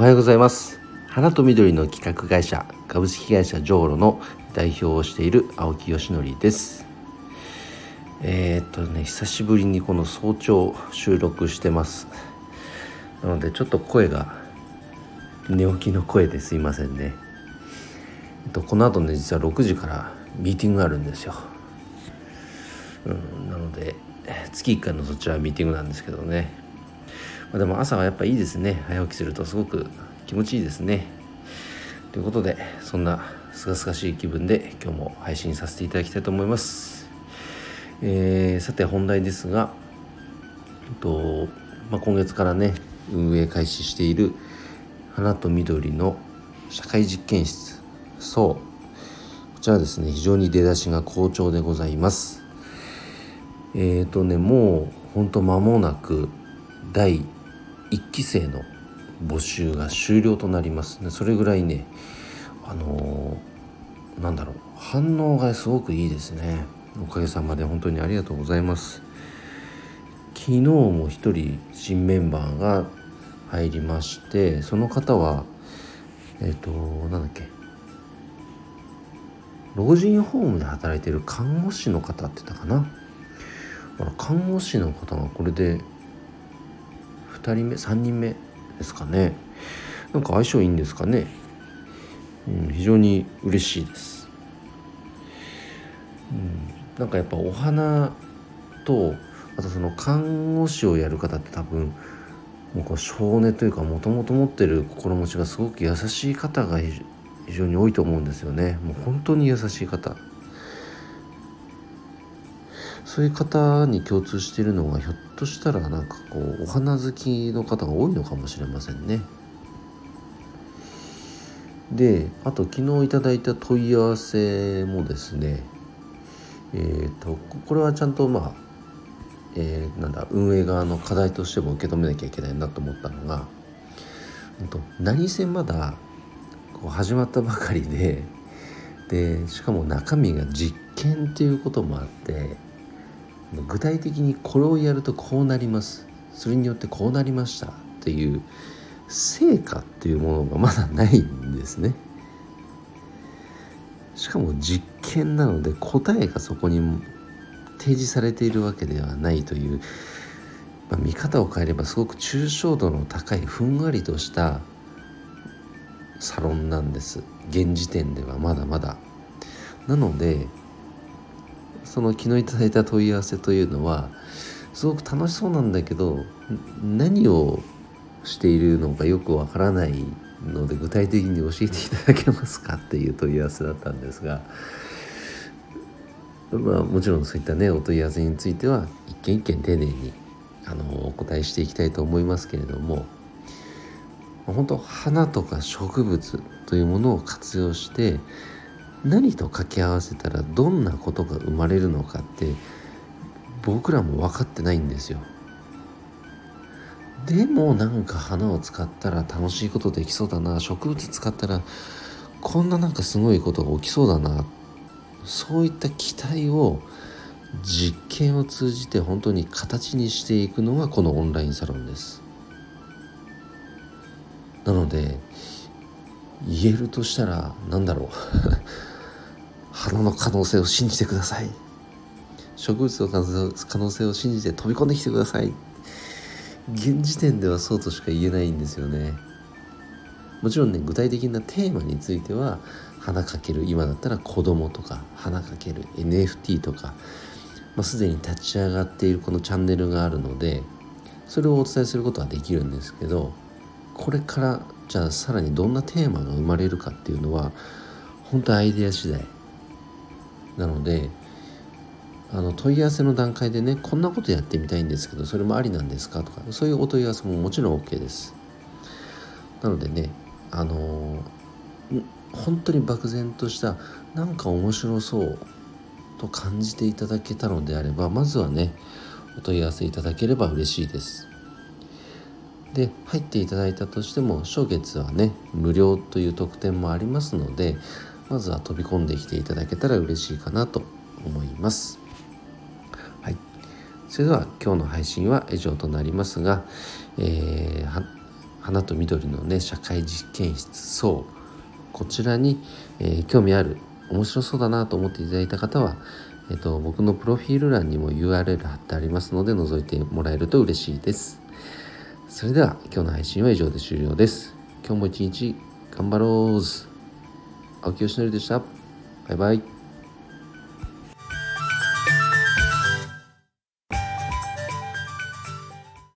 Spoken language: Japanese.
おはようございます。花と緑の企画会社株式会社ジョーロの代表をしている青木よしのりです。えー、っとね久しぶりにこの早朝収録してます。なのでちょっと声が寝起きの声ですいませんね。えっとこの後ね実は6時からミーティングがあるんですよ。うんなので月1回のそちらはミーティングなんですけどね、まあ、でも朝はやっぱいいですね。早起きするとすごく気持ちいいですね。ということでそんなすがすがしい気分で今日も配信させていただきたいと思います、えー、さて本題ですが、えっとまあ、今月からね運営開始している花と緑の社会実験室。そう。こちらですね非常に出だしが好調でございます。えっ、ー、とねもうほんと間もなく第1期生の募集が終了となります。ねそれぐらいねあのー、なんだろう反応がすごくいいですね。おかげさまで本当にありがとうございます。昨日も一人新メンバーが入りましてその方はえっ、ー、となんだっけ老人ホームで働いてる看護師の方って言ったかな。看護師の方がこれで2人目3人目ですかね。なんか相性いいんですかね、うん、非常に嬉しいです、うん、なんかやっぱお花とあとその看護師をやる方って多分もうこう少年というかもともと持ってる心持ちがすごく優しい方が非常に多いと思うんですよね。もう本当に優しい方。そういう方に共通しているのがひょっとしたらなんかこうお花好きの方が多いのかもしれませんね。であと昨日いただいた問い合わせもですねえーと、これはちゃんとまあ、えー、なんだ運営側の課題としても受け止めなきゃいけないなと思ったのが何せまだこう始まったばかりででしかも中身が実験っていうこともあって具体的にこれをやるとこうなります。それによってこうなりましたっていう成果っていうものがまだないんですね。しかも実験なので答えがそこに提示されているわけではないという、まあ、見方を変えればすごく抽象度の高いふんわりとしたサロンなんです。現時点ではまだまだ。なのでその昨日いただいた問い合わせというのはすごく楽しそうなんだけど何をしているのかよくわからないので具体的に教えていただけますかっていう問い合わせだったんですが、まあ、もちろんそういったねお問い合わせについては一件一件丁寧にあのお答えしていきたいと思いますけれども本当花とか植物というものを活用して何と掛け合わせたらどんなことが生まれるのかって僕らも分かってないんですよ。でもなんか花を使ったら楽しいことできそうだな植物使ったらこんななんかすごいことが起きそうだなそういった期待を実験を通じて本当に形にしていくのがこのオンラインサロンです。なので言えるとしたら何だろう。花の可能性を信じてください。植物の可能性を信じて飛び込んできてください。現時点ではそうとしか言えないんですよね。もちろんね具体的なテーマについては花かける今だったら子供とか花かける NFT とか、まあ、すでに立ち上がっているこのチャンネルがあるのでそれをお伝えすることはできるんですけどこれからじゃあさらにどんなテーマが生まれるかっていうのは本当アイデア次第。なのであの問い合わせの段階でねこんなことやってみたいんですけどそれもありなんですか？とかそういうお問い合わせももちろん OK です。なのでねあの本当に漠然としたなんか面白そうと感じていただけたのであればまずはねお問い合わせいただければ嬉しいです。で入っていただいたとしても初月はね無料という特典もありますのでまずは飛び込んできていただけたら嬉しいかなと思います。はい、それでは今日の配信は以上となりますが、えー、花と緑のね社会実験室そう。こちらに、えー、興味ある面白そうだなと思っていただいた方は、えーと、僕のプロフィール欄にも URL 貼ってありますので覗いてもらえると嬉しいです。それでは今日の配信は以上で終了です。今日も一日頑張ろう青木よしのりでした。バイバイ。